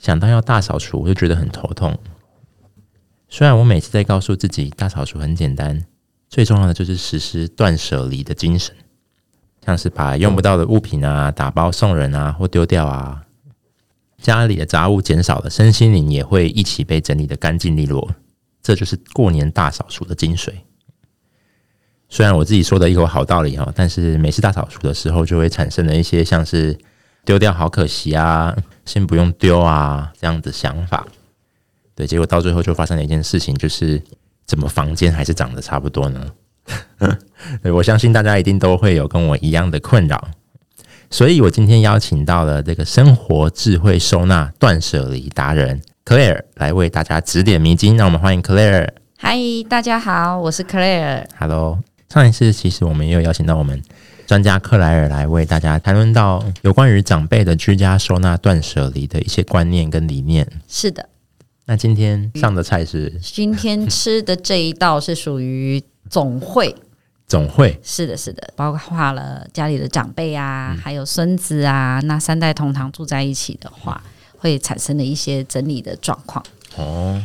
想到要大扫除，我就觉得很头痛。虽然我每次在告诉自己大扫除很简单，最重要的就是实施断舍离的精神，像是把用不到的物品啊打包送人啊或丢掉啊，家里的杂物减少了，身心灵也会一起被整理得干净利落。这就是过年大扫除的精髓。虽然我自己说的一口好道理哈，但是每次大扫除的时候，就会产生了一些像是丢掉好可惜啊，先不用丢啊这样的想法。对，结果到最后就发生了一件事情，就是怎么房间还是长得差不多呢？对，我相信大家一定都会有跟我一样的困扰，所以我今天邀请到了这个生活智慧收纳断舍离达人 Claire 来为大家指点迷津。让我们欢迎 Claire。嗨，大家好，我是 Claire。Hello。上一次其实我们也有邀请到我们专家克莱尔来为大家谈论到有关于长辈的居家收纳断舍离的一些观念跟理念。是的，那今天上的菜是？今天吃的这一道是属于总会。总会？是的，是的，包括了家里的长辈啊，还有孙子啊，那三代同堂住在一起的话，会产生的一些整理的状况。哦。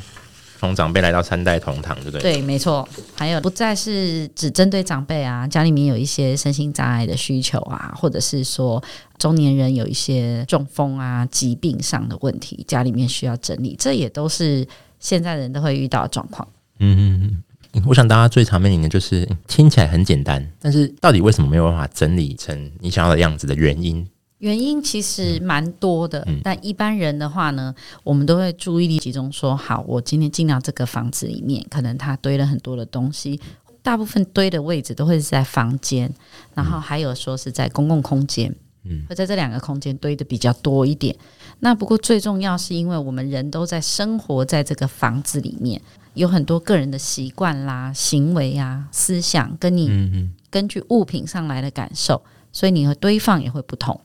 从长辈来到三代同堂，对不对？对，没错。还有不再是只针对长辈啊，家里面有一些身心障碍的需求啊，或者是说中年人有一些中风啊、疾病上的问题，家里面需要整理，这也都是现在人都会遇到的状况。嗯嗯嗯，我想大家最常面临的就是听起来很简单，但是到底为什么没有办法整理成你想要的样子的原因？原因其实蛮多的，嗯，但一般人的话呢，我们都会注意力集中说，好，我今天进到这个房子里面，可能他堆了很多的东西，大部分堆的位置都会是在房间，然后还有说是在公共空间，嗯，会在这两个空间堆的比较多一点。那不过最重要是因为我们人都在生活在这个房子里面，有很多个人的习惯啦、行为啊、思想，跟你根据物品上来的感受，所以你的堆放也会不同。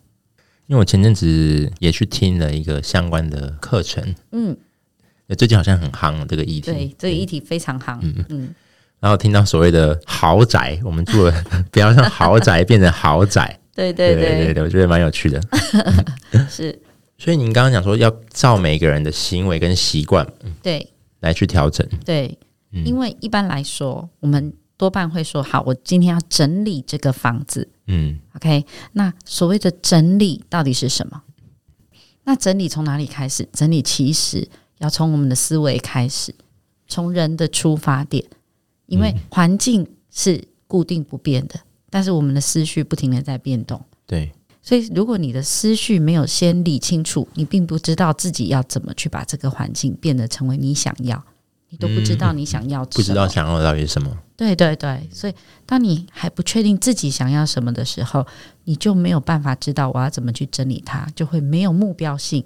因为我前阵子也去听了一个相关的课程，嗯，最近好像很夯这个议题，对，这个议题非常夯，嗯嗯。然后听到所谓的豪宅，我们住了，不要让豪宅变成豪宅，对 对对。对对，我觉得蛮有趣的，是。所以您刚刚讲说要照每个人的行为跟习惯，对，来去调整，对，因为一般来说，我们多半会说，好，我今天要整理这个房子。嗯，OK，那所谓的整理到底是什么？那整理从哪里开始？整理其实要从我们的思维开始，从人的出发点，因为环境是固定不变的，但是我们的思绪不停的在变动。对，所以如果你的思绪没有先理清楚，你并不知道自己要怎么去把这个环境变得成为你想要。你都不知道你想要不知道想要的到底是什么。对对对，所以当你还不确定自己想要什么的时候，你就没有办法知道我要怎么去整理它，就会没有目标性。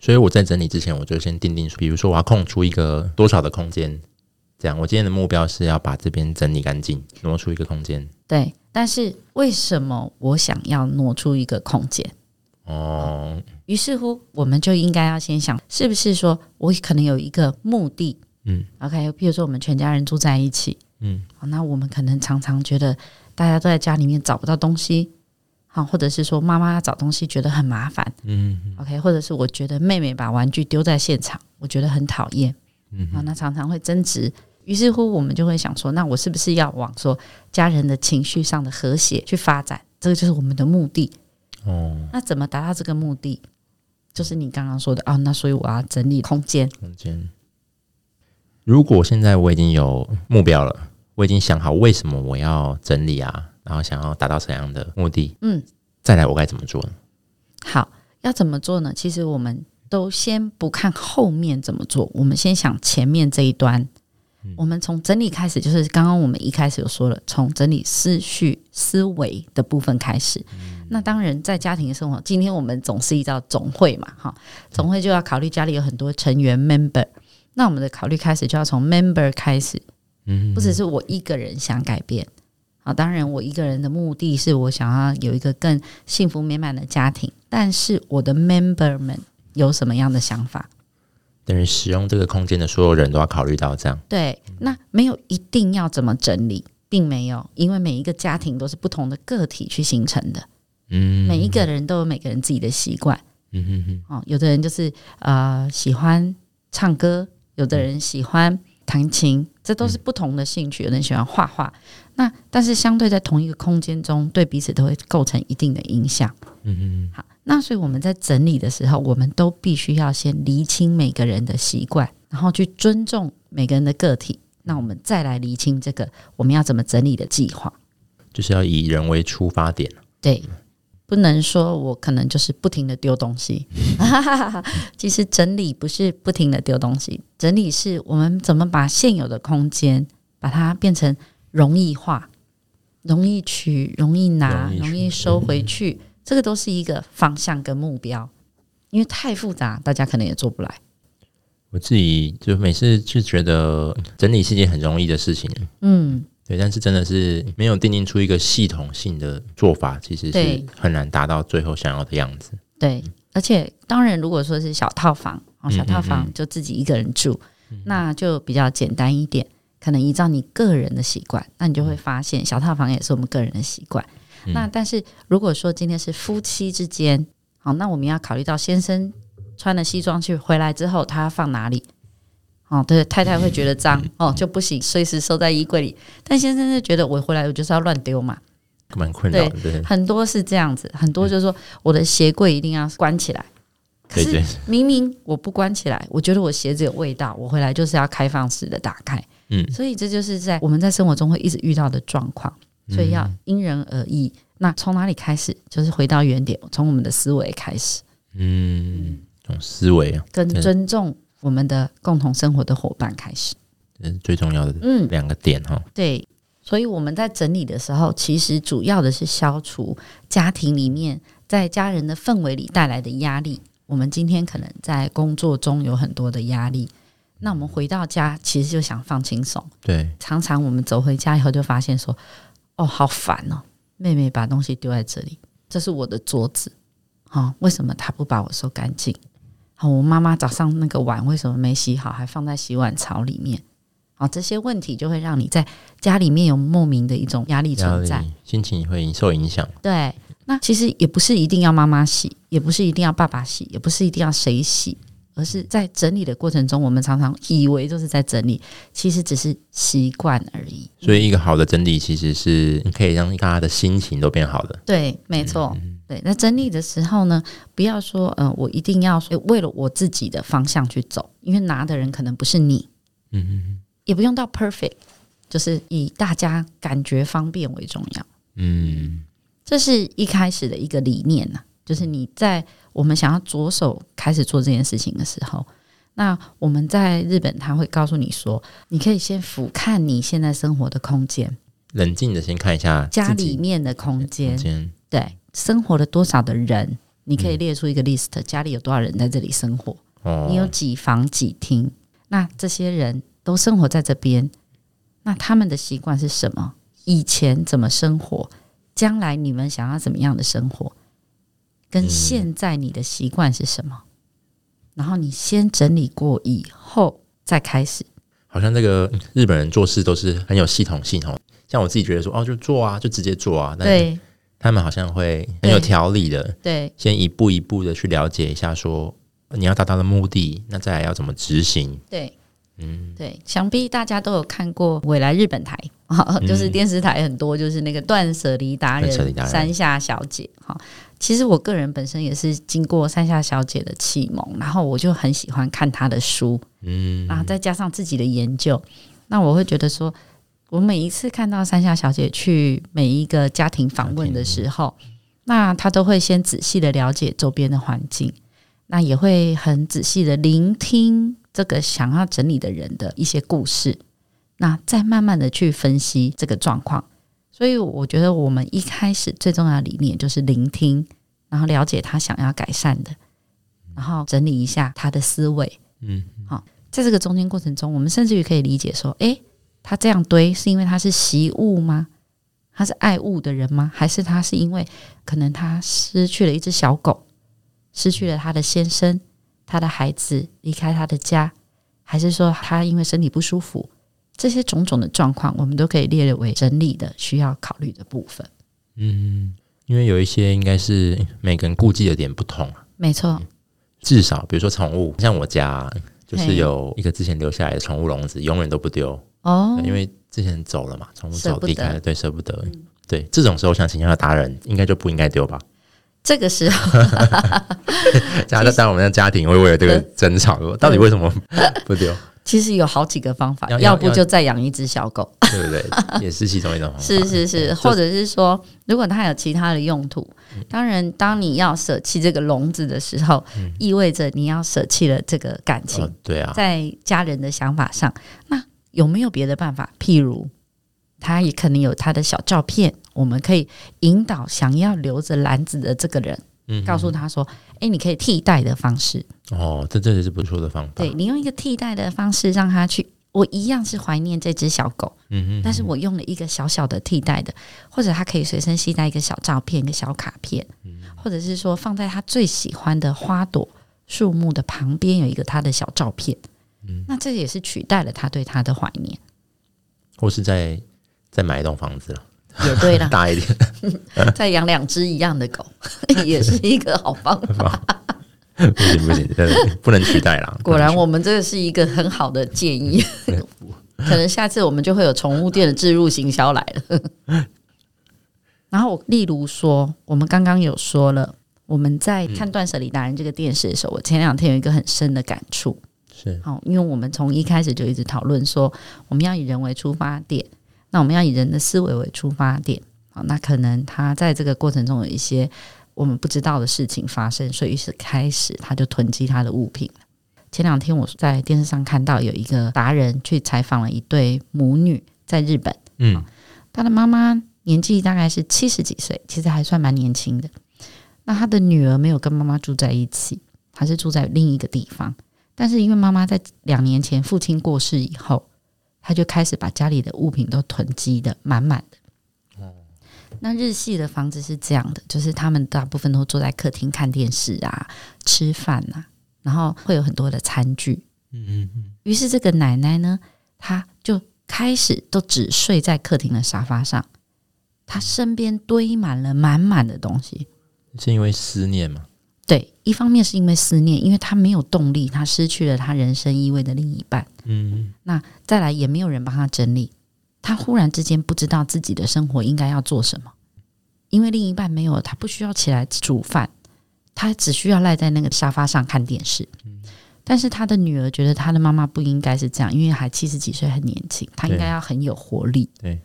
所以我在整理之前，我就先定定，比如说我要空出一个多少的空间，这样我今天的目标是要把这边整理干净，挪出一个空间。对，但是为什么我想要挪出一个空间？哦，于是乎，我们就应该要先想，是不是说我可能有一个目的？嗯，OK，比如说我们全家人住在一起，嗯，好，那我们可能常常觉得大家都在家里面找不到东西，好，或者是说妈妈要找东西觉得很麻烦，嗯，OK，或者是我觉得妹妹把玩具丢在现场，我觉得很讨厌，嗯，好，那常常会争执，于是乎我们就会想说，那我是不是要往说家人的情绪上的和谐去发展？这个就是我们的目的。哦，那怎么达到这个目的？就是你刚刚说的啊，那所以我要整理空间，空间。如果现在我已经有目标了，我已经想好为什么我要整理啊，然后想要达到怎样的目的，嗯，再来我该怎么做呢？好，要怎么做呢？其实我们都先不看后面怎么做，我们先想前面这一端。嗯，我们从整理开始，就是刚刚我们一开始有说了，从整理思绪、思维的部分开始。嗯，那当然，在家庭生活，今天我们总是依照总会嘛，哈，总会就要考虑家里有很多成员 member，那我们的考虑开始就要从 member 开始，嗯，不只是我一个人想改变，啊，当然我一个人的目的是我想要有一个更幸福美满的家庭，但是我的 member 们有什么样的想法？等于使用这个空间的所有人都要考虑到这样。对，那没有一定要怎么整理，并没有，因为每一个家庭都是不同的个体去形成的。嗯，每一个人都有每个人自己的习惯。嗯哼哼。哦，有的人就是呃喜欢唱歌，有的人喜欢弹琴，这都是不同的兴趣。有人喜欢画画，那但是相对在同一个空间中，对彼此都会构成一定的影响。嗯哼。好，那所以我们在整理的时候，我们都必须要先厘清每个人的习惯，然后去尊重每个人的个体。那我们再来厘清这个我们要怎么整理的计划，就是要以人为出发点。对。不能说我可能就是不停的丢东西，其实整理不是不停的丢东西，整理是我们怎么把现有的空间把它变成容易化、容易取、容易拿、容易，收回去，嗯，这个都是一个方向跟目标。因为太复杂，大家可能也做不来。我自己就每次就觉得整理是一件很容易的事情，嗯。对，但是真的是没有定定出一个系统性的做法，其实是很难达到最后想要的样子。对，而且当然，如果说是小套房，哦，小套房就自己一个人住，嗯嗯嗯，那就比较简单一点，可能依照你个人的习惯，那你就会发现小套房也是我们个人的习惯。嗯、那但是如果说今天是夫妻之间，好，那我们要考虑到先生穿了西装去回来之后，他要放哪里？哦，对，太太会觉得脏哦，就不行，随时收在衣柜里。但先生就觉得我回来我就是要乱丢嘛，蛮困扰。对，很多是这样子，很多就是说我的鞋柜一定要关起来。可是明明我不关起来，我觉得我鞋子有味道，我回来就是要开放式的打开。嗯，所以这就是在我们在生活中会一直遇到的状况，所以要因人而异。那从哪里开始？就是回到原点，从我们的思维开始。嗯，从思维啊，跟尊重。我们的共同生活的伙伴开始，这是最重要的嗯两个点哈、嗯。对，所以我们在整理的时候，其实主要的是消除家庭里面在家人的氛围里带来的压力。我们今天可能在工作中有很多的压力，那我们回到家其实就想放轻松。对，常常我们走回家以后就发现说：“哦，好烦哦，妹妹把东西丢在这里，这是我的桌子，哦，为什么她不把我收干净？”好，我妈妈早上那个碗为什么没洗好，还放在洗碗槽里面？好，这些问题就会让你在家里面有莫名的一种压力存在，心情会受影响。对，那其实也不是一定要妈妈洗，也不是一定要爸爸洗，也不是一定要谁洗，而是在整理的过程中，我们常常以为就是在整理，其实只是习惯而已。所以，一个好的整理其实是可以让大家的心情都变好的。对，没错。嗯对，那整理的时候呢，不要说，嗯、呃，我一定要为了我自己的方向去走，因为拿的人可能不是你，嗯嗯，也不用到 perfect，就是以大家感觉方便为重要，嗯，这是一开始的一个理念呐，就是你在我们想要着手开始做这件事情的时候，那我们在日本他会告诉你说，你可以先俯瞰你现在生活的空间，冷静的先看一下家里面的空间，对。生活了多少的人？你可以列出一个 list，、嗯、家里有多少人在这里生活？哦、你有几房几厅？那这些人都生活在这边，那他们的习惯是什么？以前怎么生活？将来你们想要怎么样的生活？跟现在你的习惯是什么、嗯？然后你先整理过以后再开始。好像这个日本人做事都是很有系统性哦。像我自己觉得说，哦，就做啊，就直接做啊。对。他们好像会很有条理的，对，先一步一步的去了解一下，说你要达到的目的，那再来要怎么执行？对，嗯，对，想必大家都有看过未来日本台，嗯、就是电视台很多，就是那个断舍离达人山下小姐。哈，其实我个人本身也是经过山下小姐的启蒙，然后我就很喜欢看她的书，嗯，然后再加上自己的研究，那我会觉得说。我每一次看到山下小姐去每一个家庭访问的时候，那她都会先仔细的了解周边的环境，那也会很仔细的聆听这个想要整理的人的一些故事，那再慢慢的去分析这个状况。所以我觉得我们一开始最重要的理念就是聆听，然后了解他想要改善的，然后整理一下他的思维。嗯，好，在这个中间过程中，我们甚至于可以理解说，诶，他这样堆是因为他是习物吗？他是爱物的人吗？还是他是因为可能他失去了一只小狗，失去了他的先生，他的孩子离开他的家，还是说他因为身体不舒服？这些种种的状况，我们都可以列为整理的需要考虑的部分。嗯，因为有一些应该是每个人顾忌的点不同。没错，至少比如说宠物，像我家就是有一个之前留下来的宠物笼子，永远都不丢哦，因为之前走了嘛，宠物走离开了，对，舍不得。嗯、对，这种时候想请教的达人，应该就不应该丢吧？这个时候，假设在我们的家庭会为了这个争吵，对到底为什么 不丢？其实有好几个方法，要，要不就再养一只小狗，对不对？也是其中一种方法。是是是，嗯、或者是说，如果它有其他的用途，嗯、当然，当你要舍弃这个笼子的时候，嗯、意味着你要舍弃了这个感情。哦、对啊，在家人的想法上，那有没有别的办法？譬如，他也可能有他的小照片，我们可以引导想要留着篮子的这个人。嗯，告诉他说：“哎，你可以替代的方式哦，这这也是不错的方法。对，你用一个替代的方式让他去，我一样是怀念这只小狗，嗯哼，但是我用了一个小小的替代的，或者他可以随身携带一个小照片、一个小卡片，嗯，或者是说放在他最喜欢的花朵、树木的旁边有一个他的小照片，嗯，那这也是取代了他对他的怀念，或是再再买一栋房子了。”也对了，大一点，再养两只一样的狗，也是一个好方法。不行不行，不能取代啦。果然，我们这个是一个很好的建议。可能下次我们就会有宠物店的置入行销来了。然后，例如说，我们刚刚有说了，我们在看《断舍离达人》这个电视的时候，我前两天有一个很深的感触。是，好，因为我们从一开始就一直讨论说，我们要以人为出发点。那我们要以人的思维为出发点，好，那可能他在这个过程中有一些我们不知道的事情发生，所以于是开始他就囤积他的物品。前两天我在电视上看到有一个达人去采访了一对母女，在日本，嗯，他的妈妈年纪大概是七十几岁，其实还算蛮年轻的。那他的女儿没有跟妈妈住在一起，还是住在另一个地方，但是因为妈妈在两年前父亲过世以后。他就开始把家里的物品都囤积的满满的。那日系的房子是这样的，就是他们大部分都坐在客厅看电视啊、吃饭啊，然后会有很多的餐具。嗯嗯嗯。于是这个奶奶呢，她就开始都只睡在客厅的沙发上，她身边堆满了满满的东西。是因为思念吗？对，一方面是因为思念，因为他没有动力，他失去了他人生意味的另一半。嗯，那再来也没有人帮他整理，他忽然之间不知道自己的生活应该要做什么，因为另一半没有，他不需要起来煮饭，他只需要赖在那个沙发上看电视。嗯，但是他的女儿觉得他的妈妈不应该是这样，因为还七十几岁，很年轻，他应该要很有活力。对，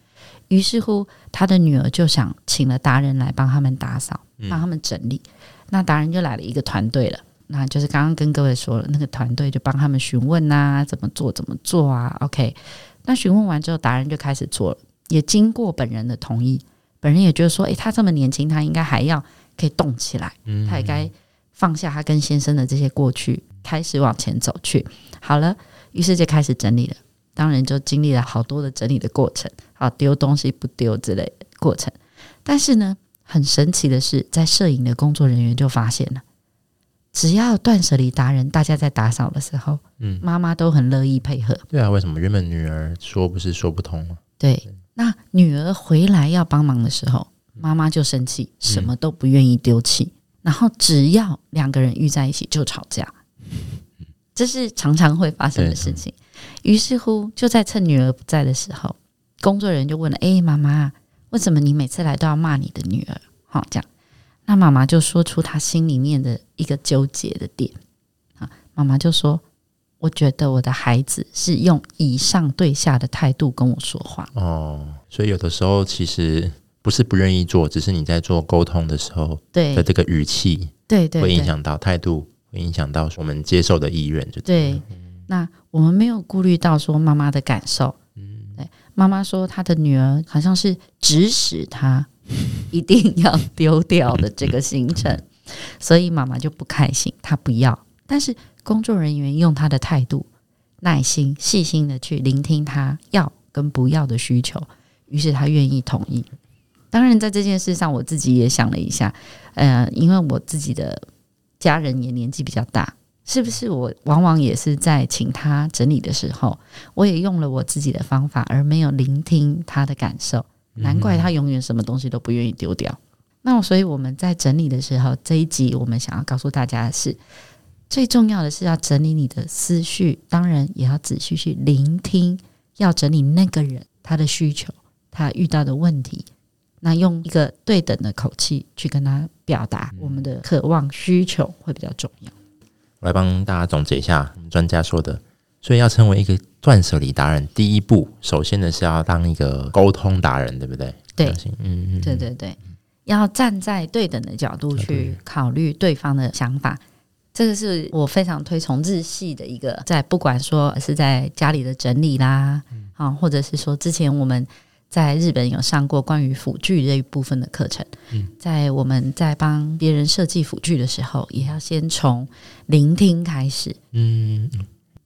于是乎，他的女儿就想请了达人来帮他们打扫，帮他们整理。嗯那达人就来了一个团队了，那就是刚刚跟各位说了，那个团队就帮他们询问啊，怎么做怎么做啊？OK，那询问完之后，达人就开始做了，也经过本人的同意，本人也觉得说，诶，他这么年轻，他应该还要可以动起来，他也该放下他跟先生的这些过去，开始往前走去。好了，于是就开始整理了，当然就经历了好多的整理的过程，好，丢东西不丢之类的过程，但是呢。很神奇的是，在摄影的工作人员就发现了，只要断舍离达人大家在打扫的时候，嗯，妈妈都很乐意配合。对啊，为什么？原本女儿说不是说不通吗？对，那女儿回来要帮忙的时候，妈妈就生气，什么都不愿意丢弃，嗯、然后只要两个人遇在一起就吵架，这是常常会发生的事情。于是乎，就在趁女儿不在的时候，工作人员就问了：“哎，妈妈。”为什么你每次来都要骂你的女儿？好，这样，那妈妈就说出她心里面的一个纠结的点啊。妈妈就说：“我觉得我的孩子是用以上对下的态度跟我说话。”哦，所以有的时候其实不是不愿意做，只是你在做沟通的时候，对的这个语气，对对，会影响到态度，会影响到我们接受的意愿，就对。那我们没有顾虑到说妈妈的感受。妈妈说她的女儿好像是指使她 一定要丢掉的这个行程，所以妈妈就不开心，她不要。但是工作人员用他的态度、耐心、细心的去聆听他要跟不要的需求，于是他愿意同意。当然，在这件事上，我自己也想了一下，呃，因为我自己的家人也年纪比较大，是不是我往往也是在请他整理的时候，我也用了我自己的方法，而没有聆听他的感受，难怪他永远什么东西都不愿意丢掉。那所以我们在整理的时候，这一集我们想要告诉大家的是。最重要的是要整理你的思绪，当然也要仔细去聆听，要整理那个人他的需求，他遇到的问题，那用一个对等的口气去跟他表达我们的渴望需求会比较重要。我来帮大家总结一下我们专家说的，所以要成为一个断舍离达人，第一步首先呢是要当一个沟通达人，对不对？对，嗯嗯，对对对，要站在对等的角度去考虑对方的想法。这个是我非常推崇日系的一个，在不管说是在家里的整理啦，啊、嗯，或者是说之前我们在日本有上过关于辅具这一部分的课程，嗯，在我们在帮别人设计辅具的时候，也要先从聆听开始，嗯，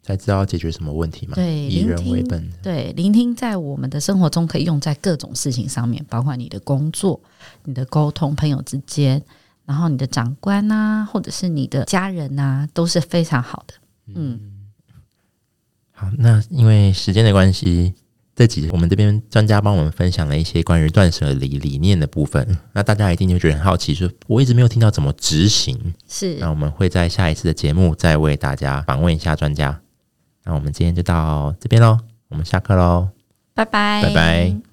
才知道要解决什么问题嘛。对，以人为本。对，聆听在我们的生活中可以用在各种事情上面，包括你的工作、你的沟通、朋友之间。然后你的长官呐、啊，或者是你的家人呐、啊，都是非常好的。嗯，好，那因为时间的关系，这集我们这边专家帮我们分享了一些关于断舍离理念的部分。那大家一定就觉得很好奇，说我一直没有听到怎么执行。是，那我们会在下一次的节目再为大家访问一下专家。那我们今天就到这边喽，我们下课喽，拜拜，拜拜。